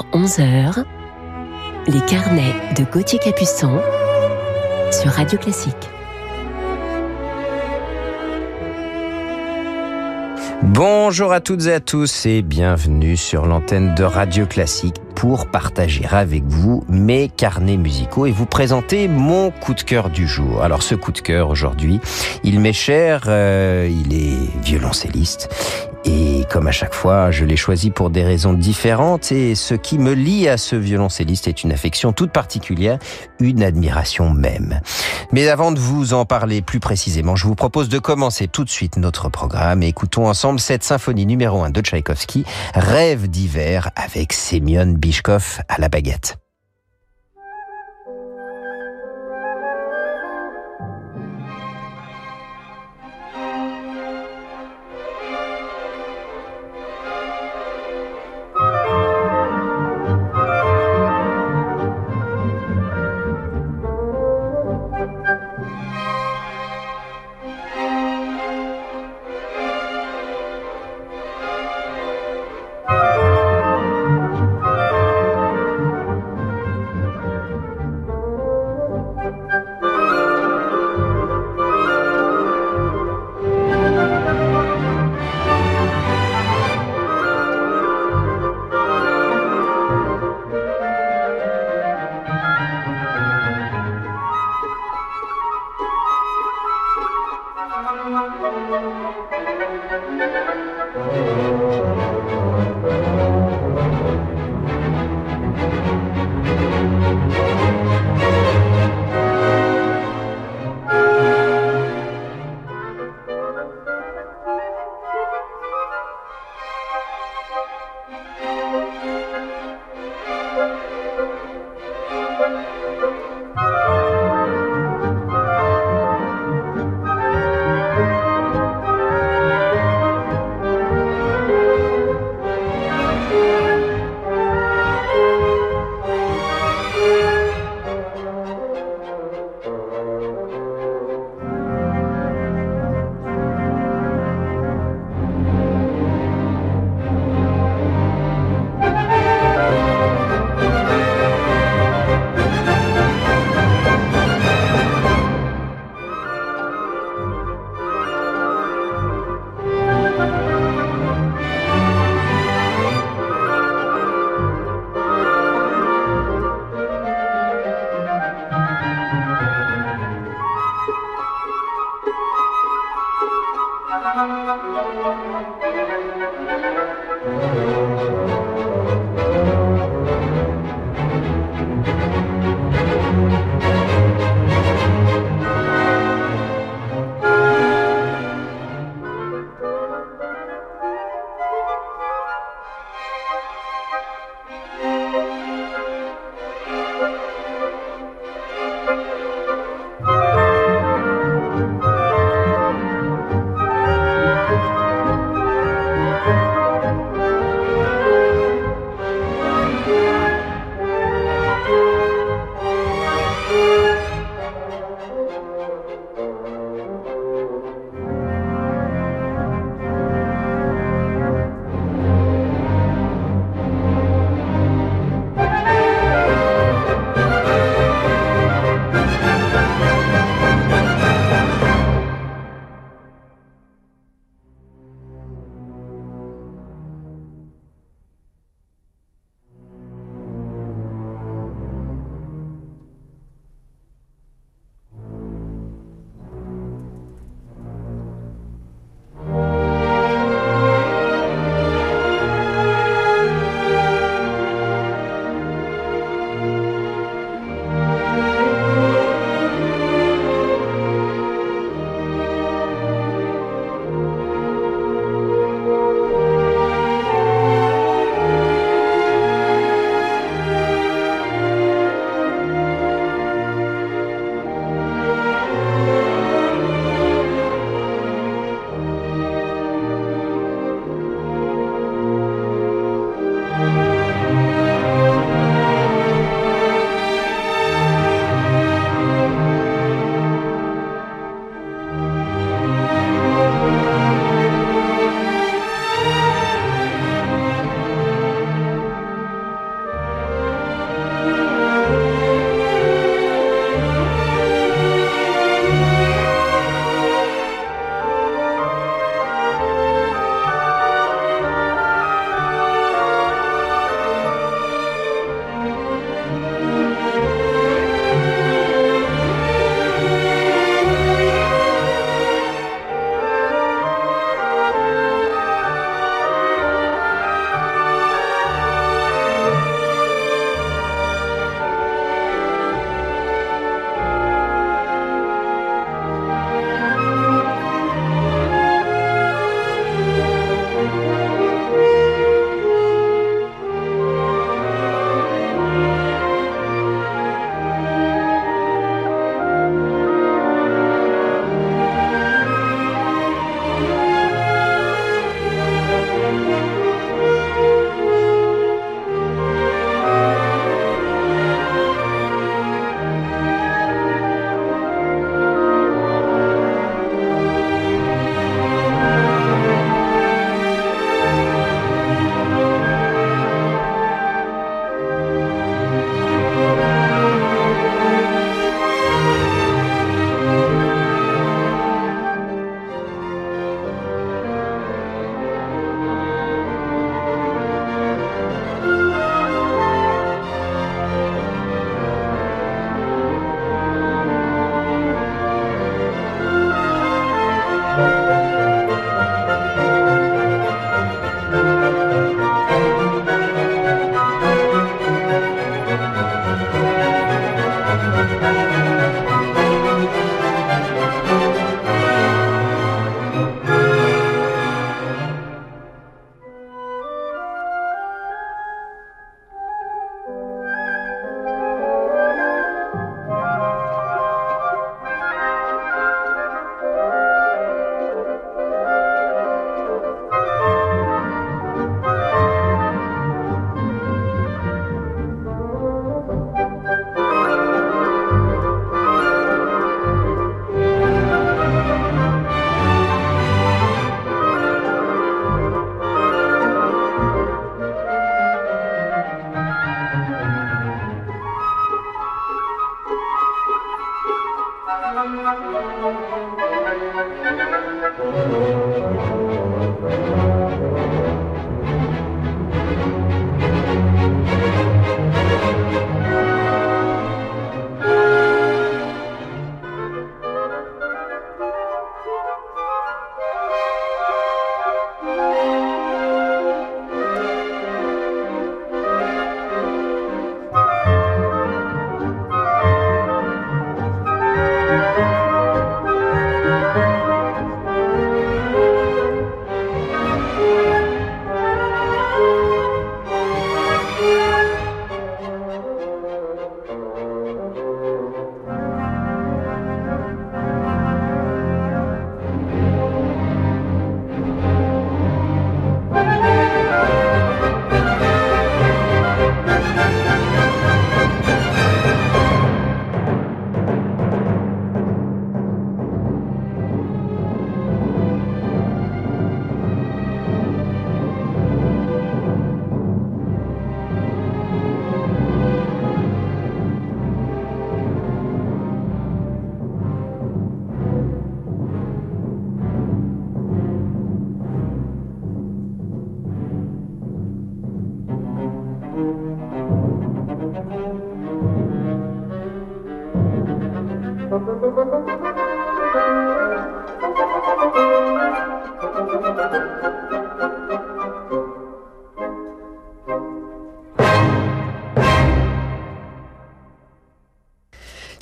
10h-11h, les carnets de Gauthier Capuçon sur Radio Classique. Bonjour à toutes et à tous et bienvenue sur l'antenne de Radio Classique pour partager avec vous mes carnets musicaux et vous présenter mon coup de cœur du jour. Alors ce coup de cœur aujourd'hui, il m'est cher, euh, il est violoncelliste et comme à chaque fois, je l'ai choisi pour des raisons différentes et ce qui me lie à ce violoncelliste est une affection toute particulière, une admiration même. Mais avant de vous en parler plus précisément, je vous propose de commencer tout de suite notre programme et écoutons ensemble cette symphonie numéro 1 de Tchaïkovski, Rêve d'hiver avec Semyon Bishkov à la baguette.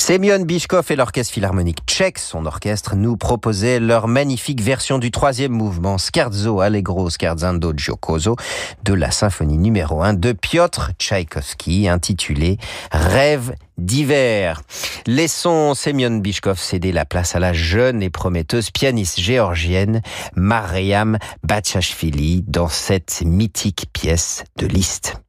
Semyon Bishkov et l'Orchestre Philharmonique tchèque, son orchestre, nous proposaient leur magnifique version du troisième mouvement Scherzo Allegro Scherzando Giocoso de la symphonie numéro 1 de Piotr Tchaïkovski intitulée Rêve d'hiver. Laissons Semyon Bishkov céder la place à la jeune et prometteuse pianiste géorgienne Mariam Bachashvili dans cette mythique pièce de Liszt.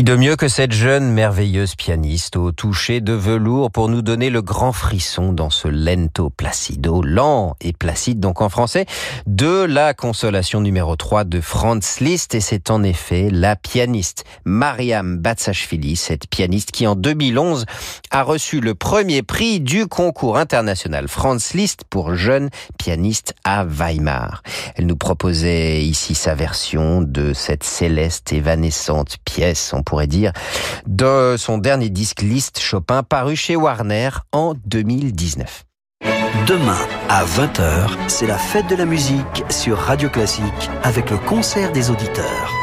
Qui de mieux que cette jeune merveilleuse pianiste au toucher de velours pour nous donner le grand frisson dans ce lento placido, lent et placide donc en français, de la consolation numéro 3 de Franz Liszt et c'est en effet la pianiste Mariam Batsashvili, cette pianiste qui en 2011 a reçu le premier prix du concours international Franz Liszt pour jeunes pianistes à Weimar. Elle nous proposait ici sa version de cette céleste évanescente pièce pourrait dire, de son dernier disque Liste Chopin paru chez Warner en 2019. Demain à 20h, c'est la fête de la musique sur Radio Classique avec le concert des auditeurs.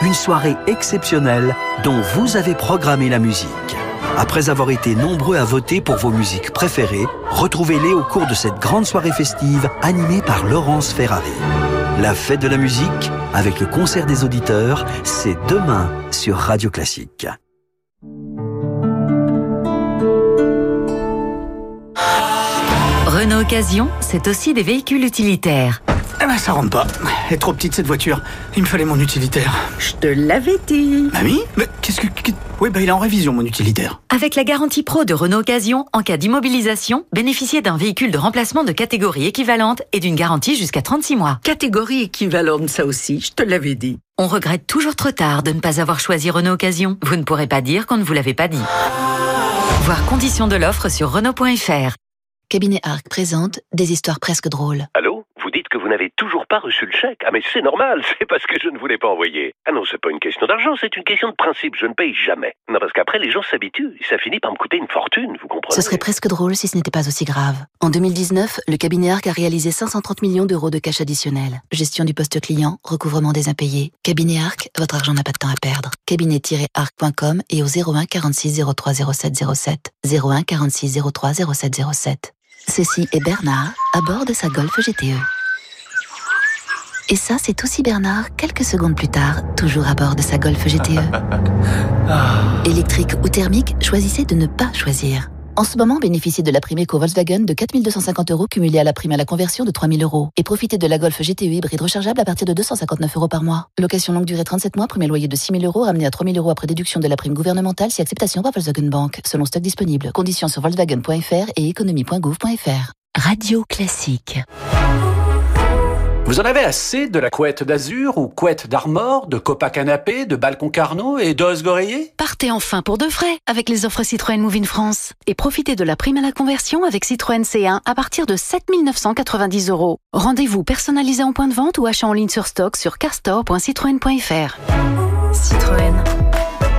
Une soirée exceptionnelle dont vous avez programmé la musique. Après avoir été nombreux à voter pour vos musiques préférées, retrouvez-les au cours de cette grande soirée festive animée par Laurence Ferrari. La fête de la musique, avec le concert des auditeurs, c'est demain sur Radio Classique. Renault Occasion, c'est aussi des véhicules utilitaires. Eh ben, ça rentre pas. Elle est trop petite cette voiture. Il me fallait mon utilitaire. Je te l'avais dit. Mamie Mais qu'est-ce que. Oui, bah il est en révision, mon utilitaire. Avec la garantie pro de Renault Occasion, en cas d'immobilisation, bénéficiez d'un véhicule de remplacement de catégorie équivalente et d'une garantie jusqu'à 36 mois. Catégorie équivalente, ça aussi, je te l'avais dit. On regrette toujours trop tard de ne pas avoir choisi Renault Occasion. Vous ne pourrez pas dire qu'on ne vous l'avait pas dit. Voir conditions de l'offre sur Renault.fr. Cabinet Arc présente des histoires presque drôles. Allô Vous dites que vous n'avez toujours pas reçu le chèque Ah mais c'est normal, c'est parce que je ne vous l'ai pas envoyé. Ah non, c'est pas une question d'argent, c'est une question de principe, je ne paye jamais. Non, parce qu'après les gens s'habituent, ça finit par me coûter une fortune, vous comprenez? Ce serait presque drôle si ce n'était pas aussi grave. En 2019, le cabinet Arc a réalisé 530 millions d'euros de cash additionnel. Gestion du poste client, recouvrement des impayés. Cabinet Arc, votre argent n'a pas de temps à perdre. Cabinet-arc.com et au 01 46 03 07 07. 01 46 03 07 07. Ceci est Bernard à bord de sa Golf GTE. Et ça, c'est aussi Bernard quelques secondes plus tard, toujours à bord de sa Golf GTE. Électrique ou thermique, choisissez de ne pas choisir. En ce moment, bénéficiez de la prime Eco Volkswagen de 4250 euros cumulée à la prime à la conversion de 3000 euros. Et profitez de la Golf GTE hybride rechargeable à partir de 259 euros par mois. Location longue durée 37 mois, premier loyer de 6000 euros, ramené à 3000 euros après déduction de la prime gouvernementale si acceptation par Volkswagen Bank. Selon stock disponible. Conditions sur volkswagen.fr et économie.gouv.fr. Radio Classique. Vous en avez assez de la couette d'azur ou couette d'armor, de copa canapé, de balcon carnot et d'os goreiller Partez enfin pour de vrai avec les offres Citroën Move in France et profitez de la prime à la conversion avec Citroën C1 à partir de 7 990 euros. Rendez-vous personnalisé en point de vente ou achat en ligne sur stock sur carstore.citroën.fr. Citroën.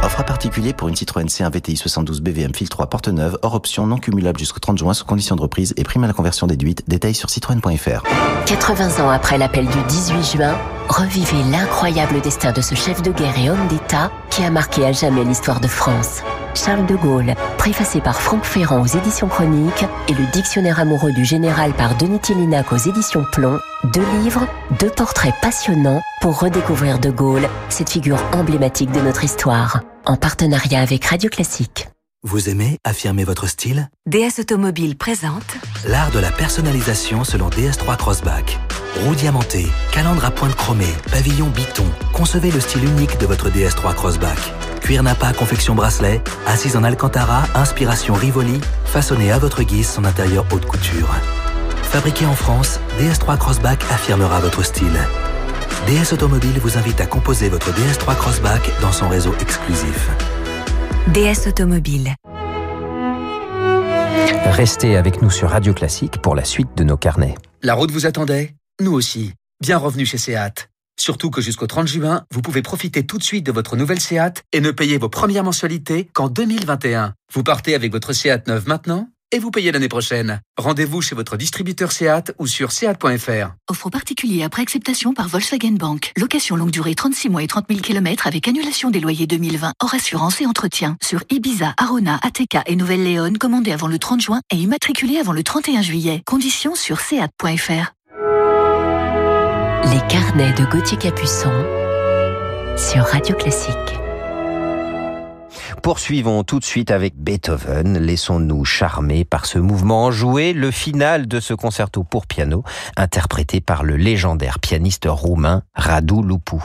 Offre à particulier pour une Citroën C1 VTI 72 BVM fil 3 porte neuve, hors option non cumulable jusqu'au 30 juin sous condition de reprise et prime à la conversion déduite. Détails sur citroën.fr. 80 ans après l'appel du 18 juin, revivez l'incroyable destin de ce chef de guerre et homme d'État qui a marqué à jamais l'histoire de France. Charles de Gaulle, préfacé par Franck Ferrand aux éditions Chroniques et le dictionnaire amoureux du général par Denis Tillinac aux éditions Plomb, deux livres, deux portraits passionnants pour redécouvrir de Gaulle, cette figure emblématique de notre histoire, en partenariat avec Radio Classique. Vous aimez affirmer votre style? DS Automobile présente L'art de la personnalisation selon DS3 Crossback. Roue diamantée, calandre à pointe chromée, pavillon biton. Concevez le style unique de votre DS3 Crossback. Cuir Napa confection bracelet, assise en Alcantara, inspiration Rivoli, façonné à votre guise son intérieur haute couture. Fabriqué en France, DS3 Crossback affirmera votre style. DS Automobile vous invite à composer votre DS3 Crossback dans son réseau exclusif. DS Automobile. Restez avec nous sur Radio Classique pour la suite de nos carnets. La route vous attendait? Nous aussi. Bien revenu chez Seat. Surtout que jusqu'au 30 juin, vous pouvez profiter tout de suite de votre nouvelle Seat et ne payer vos premières mensualités qu'en 2021. Vous partez avec votre Seat neuve maintenant? Et vous payez l'année prochaine. Rendez-vous chez votre distributeur Seat ou sur seat.fr. Offre particulier après acceptation par Volkswagen Bank. Location longue durée 36 mois et 30 000 km avec annulation des loyers 2020 hors assurance et entretien. Sur Ibiza, Arona, ATK et Nouvelle-Léon, commandé avant le 30 juin et immatriculé avant le 31 juillet. Conditions sur seat.fr. Les carnets de Gauthier Capuçon sur Radio Classique. Poursuivons tout de suite avec Beethoven. Laissons-nous charmer par ce mouvement enjoué, le final de ce concerto pour piano, interprété par le légendaire pianiste roumain Radu Lupu.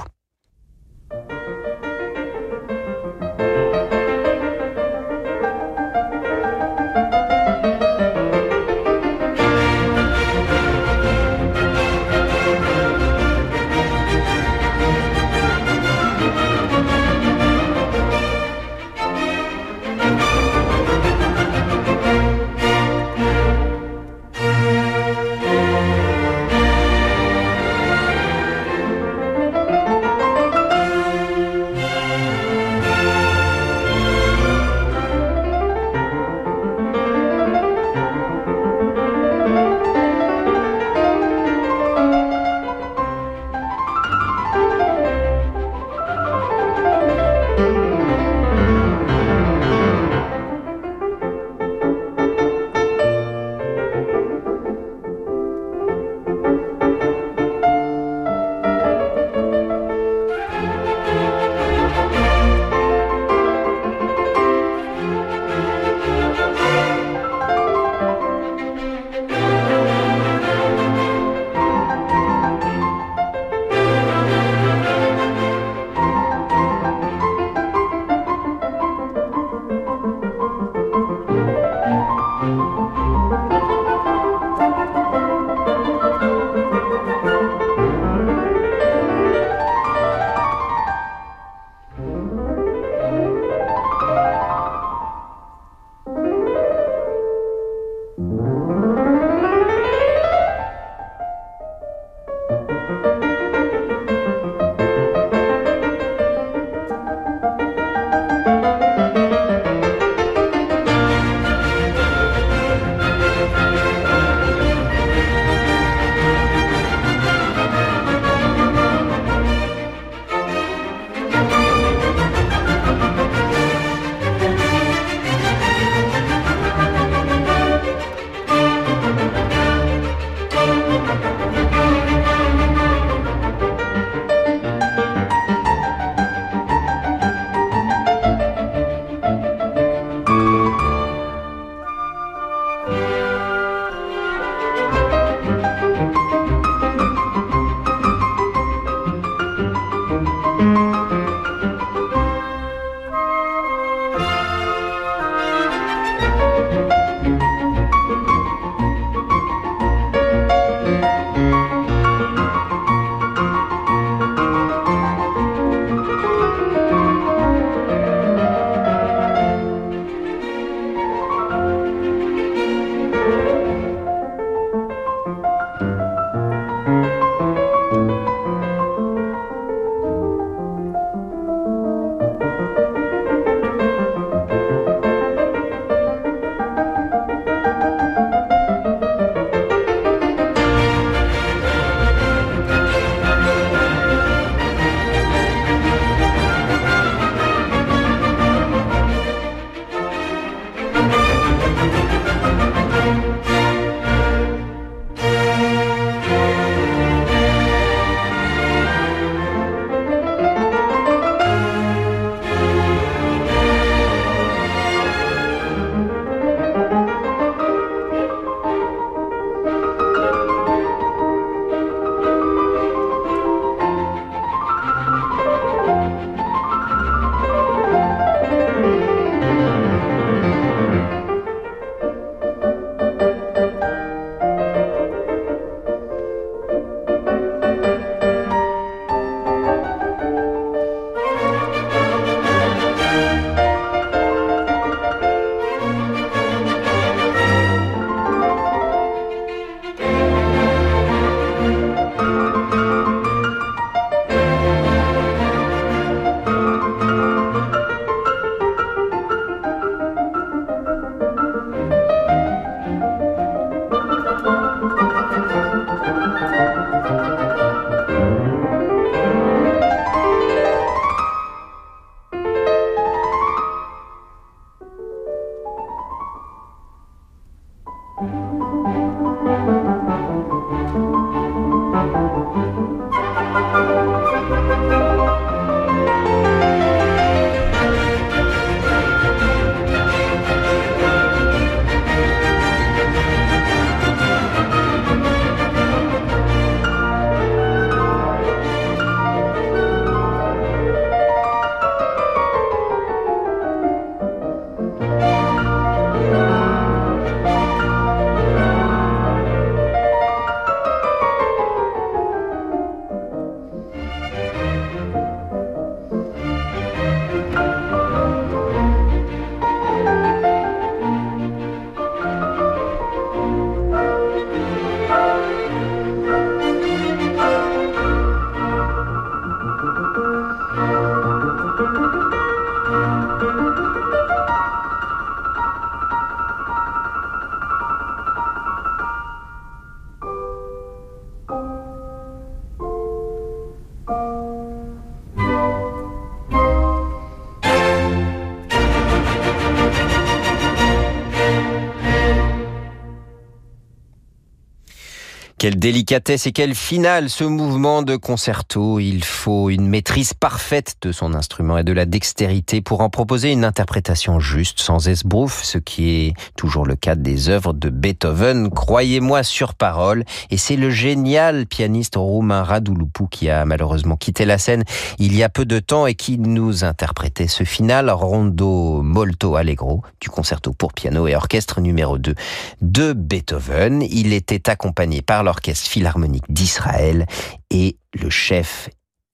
Quelle délicatesse et quelle finale ce mouvement de concerto. Il faut une maîtrise parfaite de son instrument et de la dextérité pour en proposer une interprétation juste, sans esbrouf, ce qui est toujours le cas des œuvres de Beethoven, croyez-moi sur parole. Et c'est le génial pianiste roumain Radu Lupu qui a malheureusement quitté la scène il y a peu de temps et qui nous interprétait ce final rondo molto allegro du concerto pour piano et orchestre numéro 2 de Beethoven. Il était accompagné par l'Orchestre Philharmonique d'Israël et le chef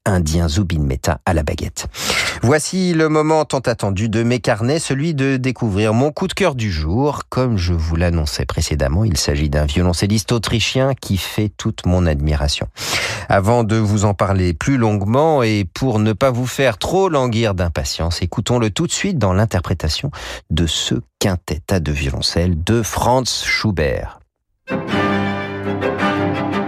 indien Zubin Mehta à la baguette. Voici le moment tant attendu de mes carnets, celui de découvrir mon coup de cœur du jour. Comme je vous l'annonçais précédemment, il s'agit d'un violoncelliste autrichien qui fait toute mon admiration. Avant de vous en parler plus longuement et pour ne pas vous faire trop languir d'impatience, écoutons-le tout de suite dans l'interprétation de ce quintet à deux violoncelles de Franz Schubert. Thank you.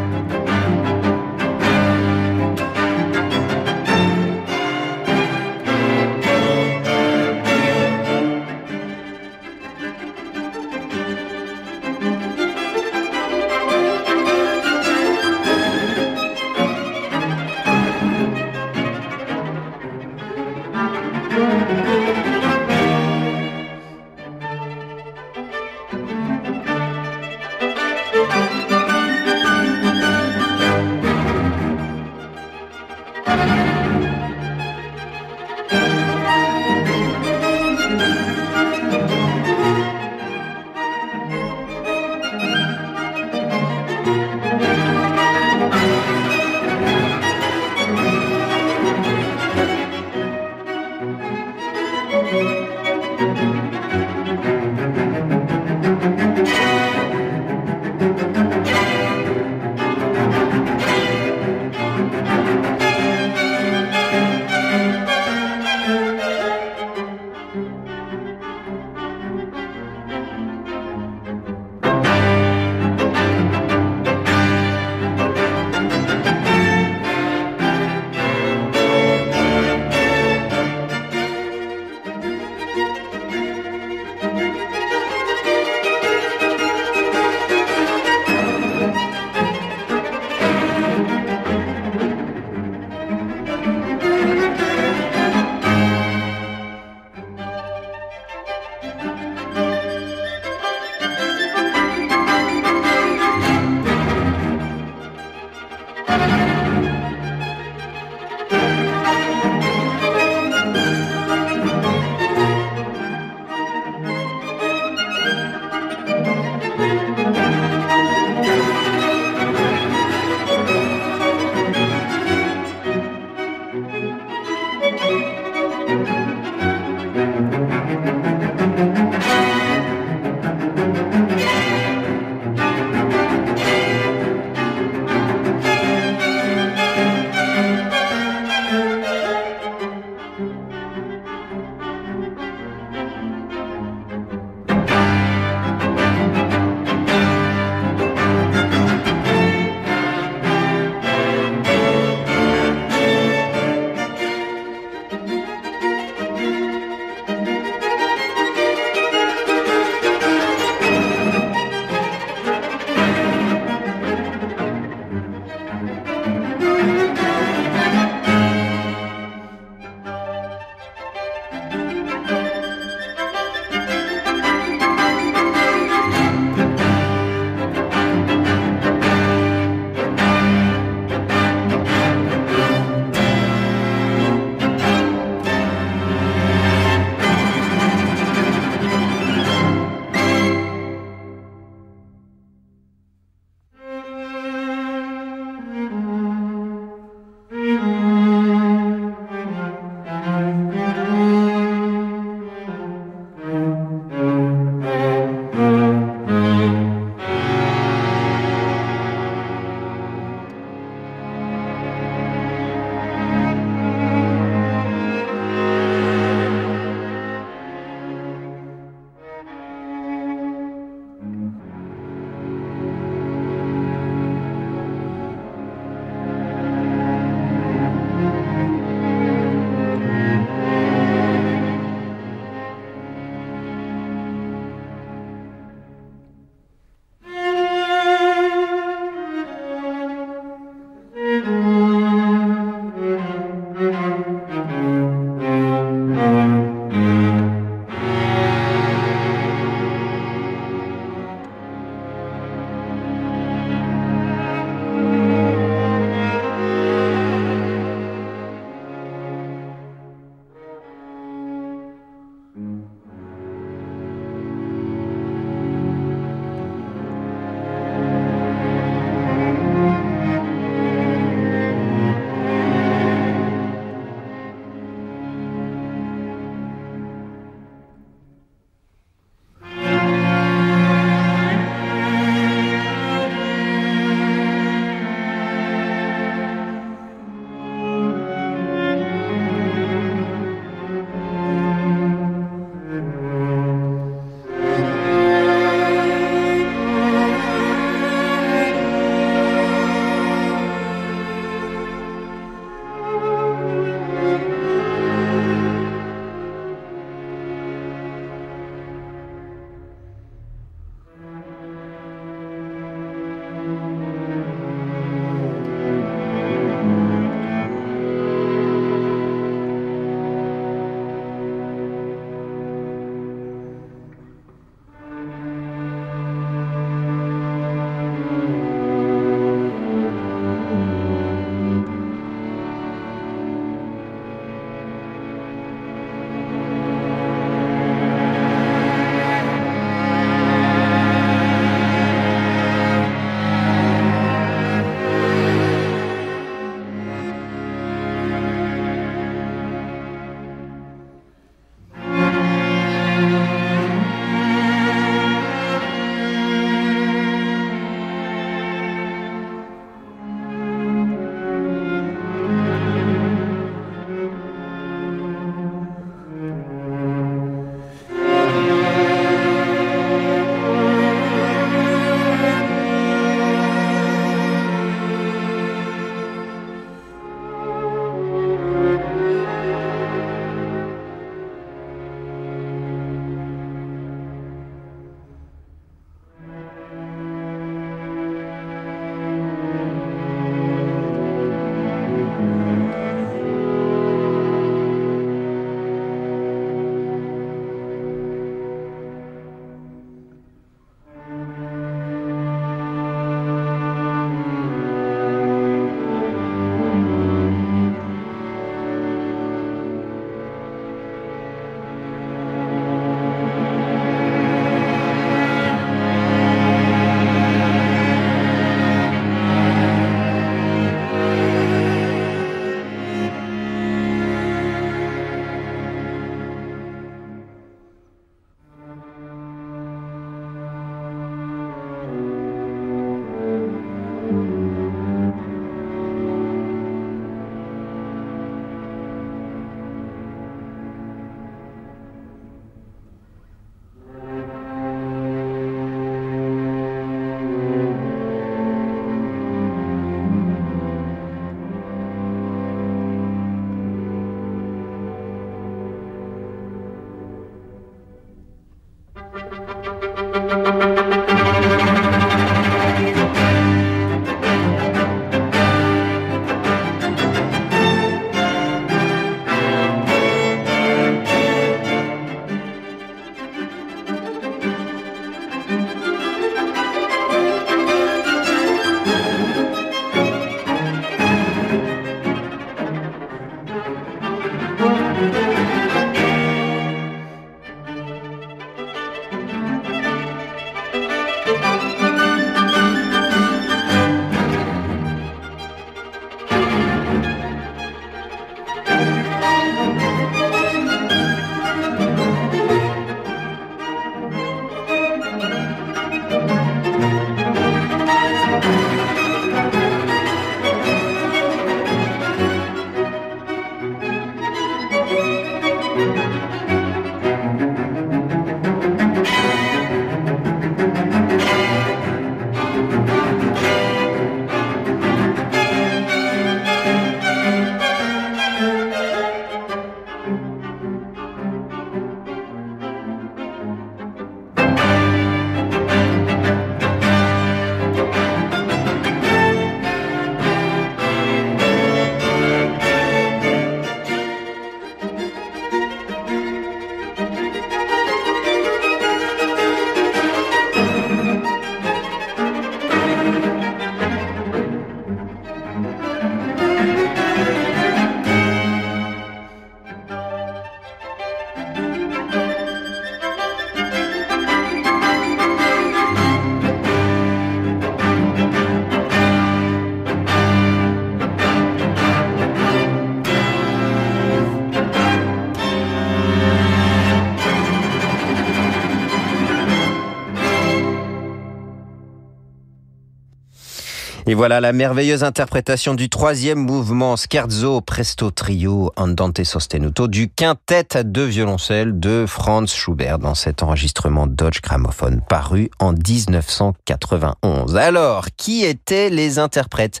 Et voilà la merveilleuse interprétation du troisième mouvement Scherzo Presto Trio Andante Sostenuto du quintet à deux violoncelles de Franz Schubert dans cet enregistrement Dodge Gramophone paru en 1991. Alors, qui étaient les interprètes?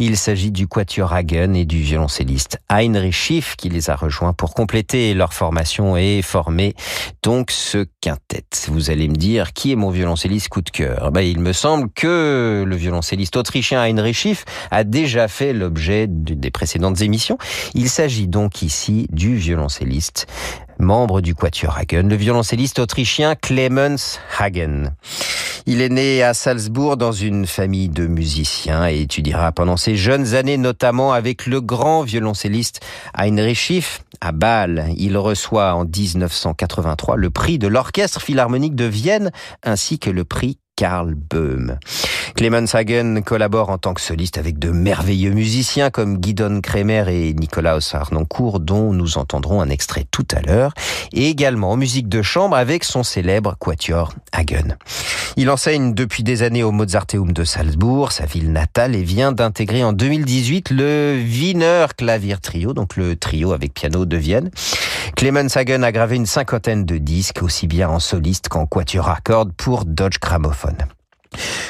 Il s'agit du quatuor Hagen et du violoncelliste Heinrich Schiff qui les a rejoints pour compléter leur formation et former donc ce quintet. Vous allez me dire qui est mon violoncelliste coup de cœur? Ben, Il me semble que le violoncelliste autrichien Heinrich Schiff a déjà fait l'objet des précédentes émissions. Il s'agit donc ici du violoncelliste membre du Quatuor Hagen, le violoncelliste autrichien Clemens Hagen. Il est né à Salzbourg dans une famille de musiciens et étudiera pendant ses jeunes années notamment avec le grand violoncelliste Heinrich Schiff à Bâle. Il reçoit en 1983 le prix de l'Orchestre Philharmonique de Vienne ainsi que le prix Karl Böhm. Clemens Hagen collabore en tant que soliste avec de merveilleux musiciens comme Guidon Kremer et Nikolaus Arnoncourt dont nous entendrons un extrait tout à l'heure, et également en musique de chambre avec son célèbre quatuor Hagen. Il enseigne depuis des années au Mozarteum de Salzbourg, sa ville natale, et vient d'intégrer en 2018 le Wiener Klavier Trio, donc le trio avec piano de Vienne. Clemens Hagen a gravé une cinquantaine de disques, aussi bien en soliste qu'en quatuor à cordes pour Dodge Gramophone. davon.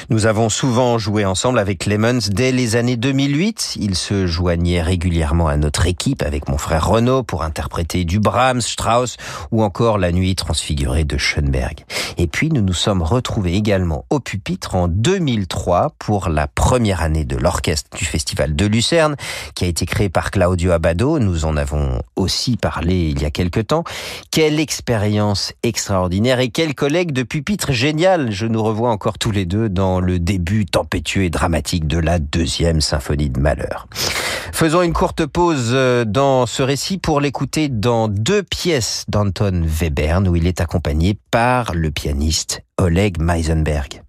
Nous avons souvent joué ensemble avec Clemens dès les années 2008. Il se joignait régulièrement à notre équipe avec mon frère Renaud pour interpréter du Brahms, Strauss ou encore La Nuit transfigurée de Schoenberg. Et puis nous nous sommes retrouvés également au pupitre en 2003 pour la première année de l'orchestre du Festival de Lucerne qui a été créé par Claudio Abado. Nous en avons aussi parlé il y a quelque temps. Quelle expérience extraordinaire et quel collègue de pupitre génial. Je nous revois encore tous les deux dans le début tempétueux et dramatique de la deuxième symphonie de Malheur. Faisons une courte pause euh, dans ce récit pour l'écouter dans deux pièces d'Anton Webern où il est accompagné par le pianiste Oleg Meisenberg.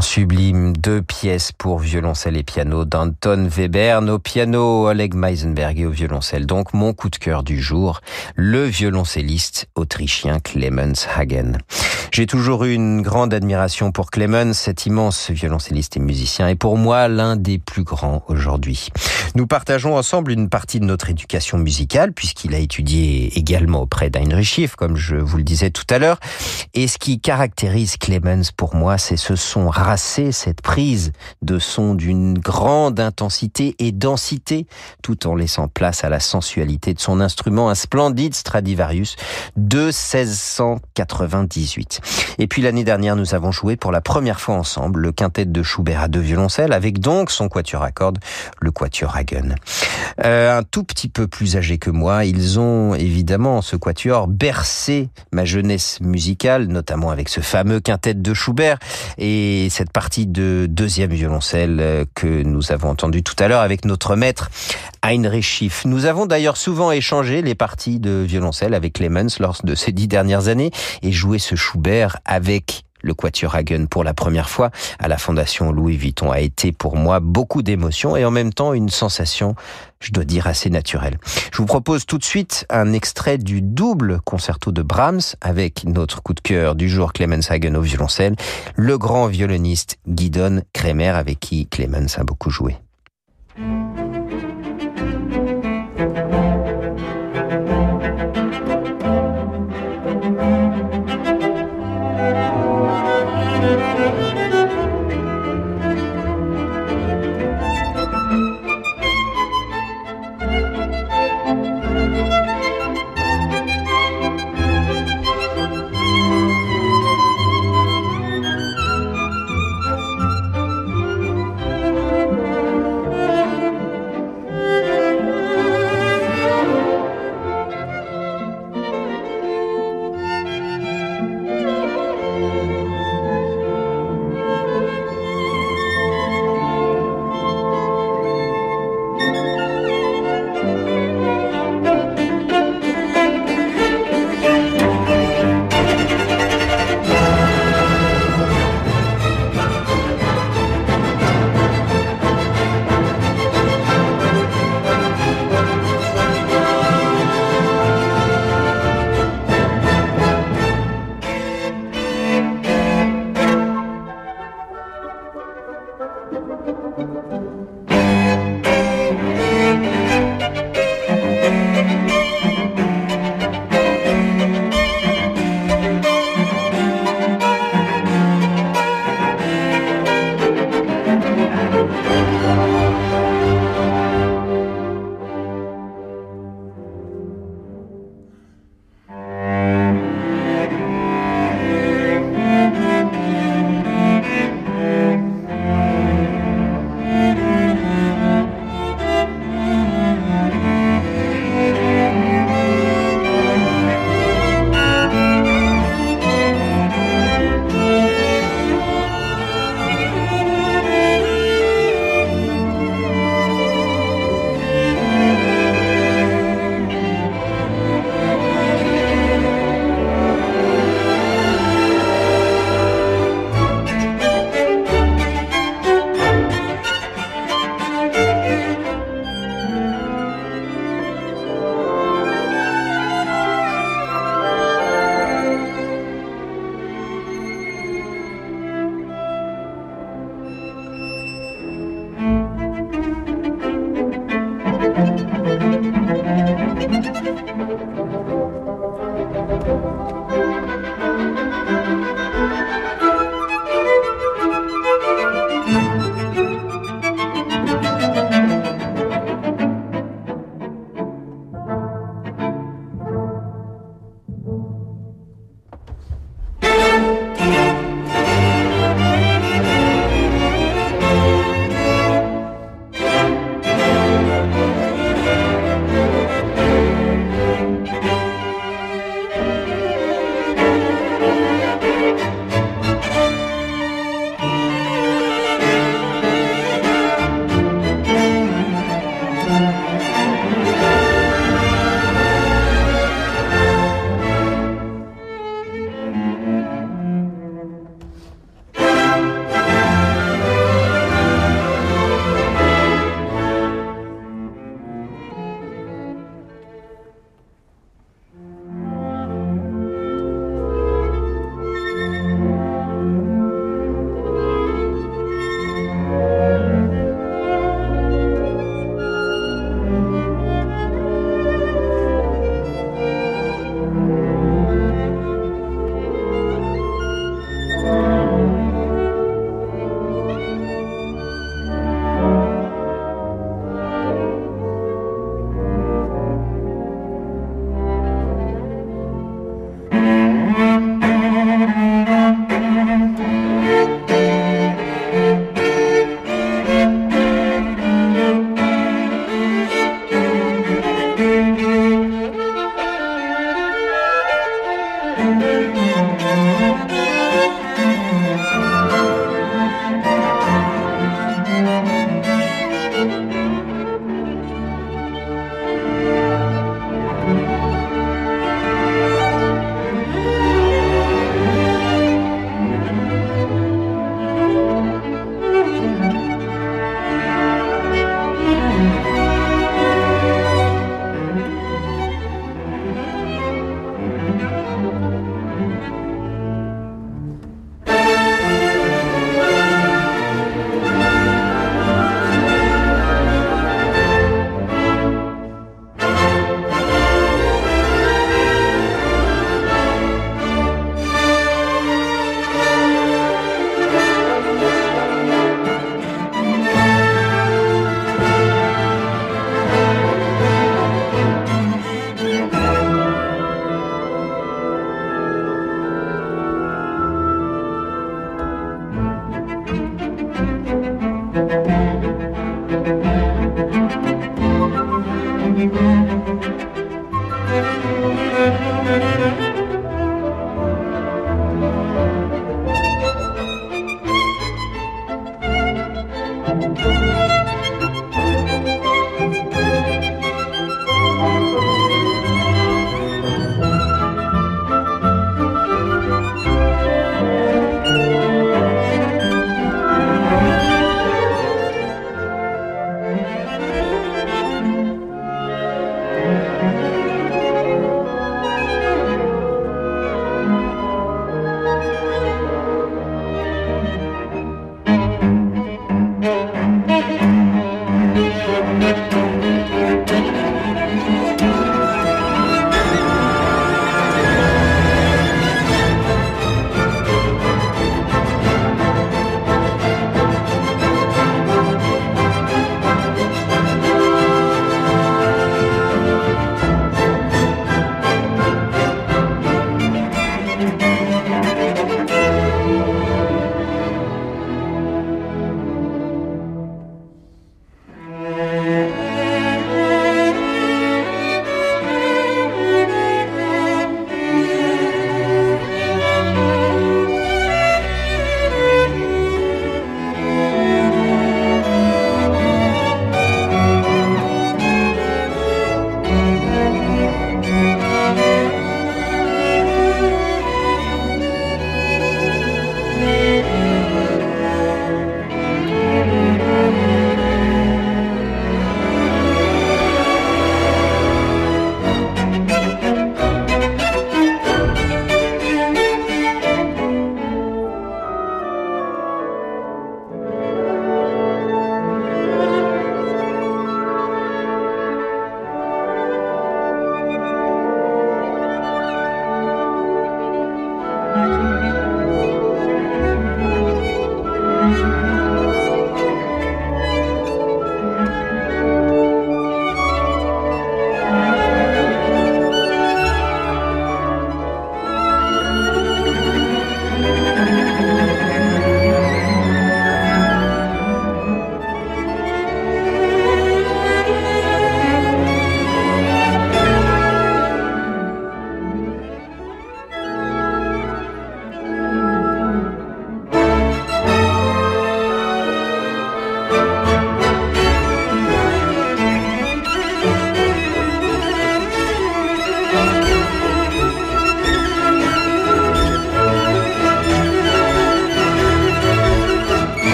Sublime, deux pièces pour violoncelle et piano d'Anton Webern au piano Oleg Meisenberg et au violoncelle. Donc mon coup de cœur du jour, le violoncelliste autrichien Clemens Hagen. J'ai toujours eu une grande admiration pour Clemens, cet immense violoncelliste et musicien, et pour moi l'un des plus grands aujourd'hui. Nous partageons ensemble une partie de notre éducation musicale, puisqu'il a étudié également auprès d'Heinrich Schiff, comme je vous le disais tout à l'heure. Et ce qui caractérise Clemens pour moi, c'est ce son racé, cette prise de son d'une grande intensité et densité, tout en laissant place à la sensualité de son instrument, un splendide Stradivarius de 1698. Et puis l'année dernière, nous avons joué pour la première fois ensemble le quintet de Schubert à deux violoncelles, avec donc son quatuor à cordes, le quatuor Hagen. Euh, un tout petit peu plus âgé que moi, ils ont évidemment ce quatuor bercé ma jeunesse musicale, notamment avec ce fameux quintet de Schubert et cette partie de deuxième violoncelle euh, que nous avons entendu tout à l'heure avec notre maître Heinrich Schiff. Nous avons d'ailleurs souvent échangé les parties de violoncelle avec Clemens lors de ces dix dernières années et joué ce Schubert avec le Quatuor Hagen pour la première fois à la Fondation Louis Vuitton a été pour moi beaucoup d'émotion et en même temps une sensation, je dois dire, assez naturelle. Je vous propose tout de suite un extrait du double concerto de Brahms avec notre coup de cœur du jour Clemens Hagen au violoncelle, le grand violoniste Guidon Kremer avec qui Clemens a beaucoup joué.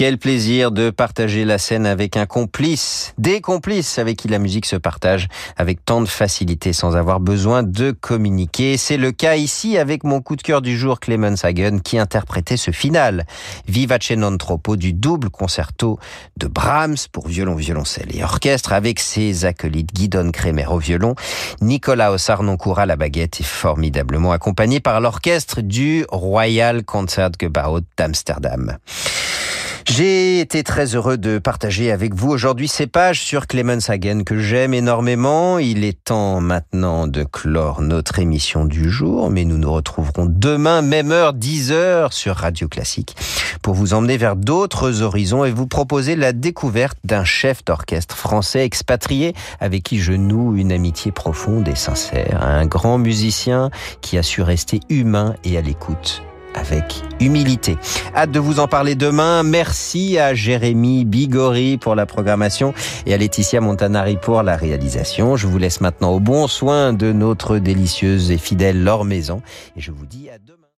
Quel plaisir de partager la scène avec un complice, des complices avec qui la musique se partage avec tant de facilité sans avoir besoin de communiquer. C'est le cas ici avec mon coup de cœur du jour, Clemens Hagen, qui interprétait ce final, Vivace non troppo du double concerto de Brahms pour violon, violoncelle et orchestre avec ses acolytes Guidon Kremer au violon, Nicolas Ossarnoncourt à la baguette et formidablement accompagné par l'orchestre du Royal Concertgebouw d'Amsterdam. J'ai été très heureux de partager avec vous aujourd'hui ces pages sur Clemens Hagen que j'aime énormément. Il est temps maintenant de clore notre émission du jour, mais nous nous retrouverons demain, même heure, 10 heures sur Radio Classique pour vous emmener vers d'autres horizons et vous proposer la découverte d'un chef d'orchestre français expatrié avec qui je noue une amitié profonde et sincère. Un grand musicien qui a su rester humain et à l'écoute avec humilité. Hâte de vous en parler demain. Merci à Jérémy Bigori pour la programmation et à Laetitia Montanari pour la réalisation. Je vous laisse maintenant au bon soin de notre délicieuse et fidèle Laure Maison et je vous dis à demain.